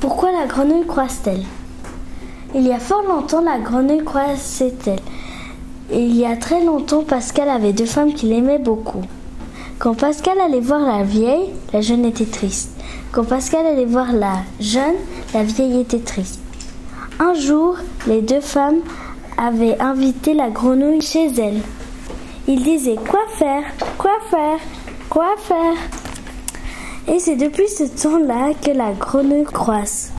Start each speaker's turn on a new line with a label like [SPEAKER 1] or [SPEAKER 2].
[SPEAKER 1] Pourquoi la grenouille croise-t-elle? Il y a fort longtemps, la grenouille croissait-elle. Et il y a très longtemps, Pascal avait deux femmes qu'il aimait beaucoup. Quand Pascal allait voir la vieille, la jeune était triste. Quand Pascal allait voir la jeune, la vieille était triste. Un jour, les deux femmes avaient invité la grenouille chez elles. Ils disaient Quoi faire? Quoi faire? Quoi faire Et c'est depuis ce temps-là que la grenouille croisse.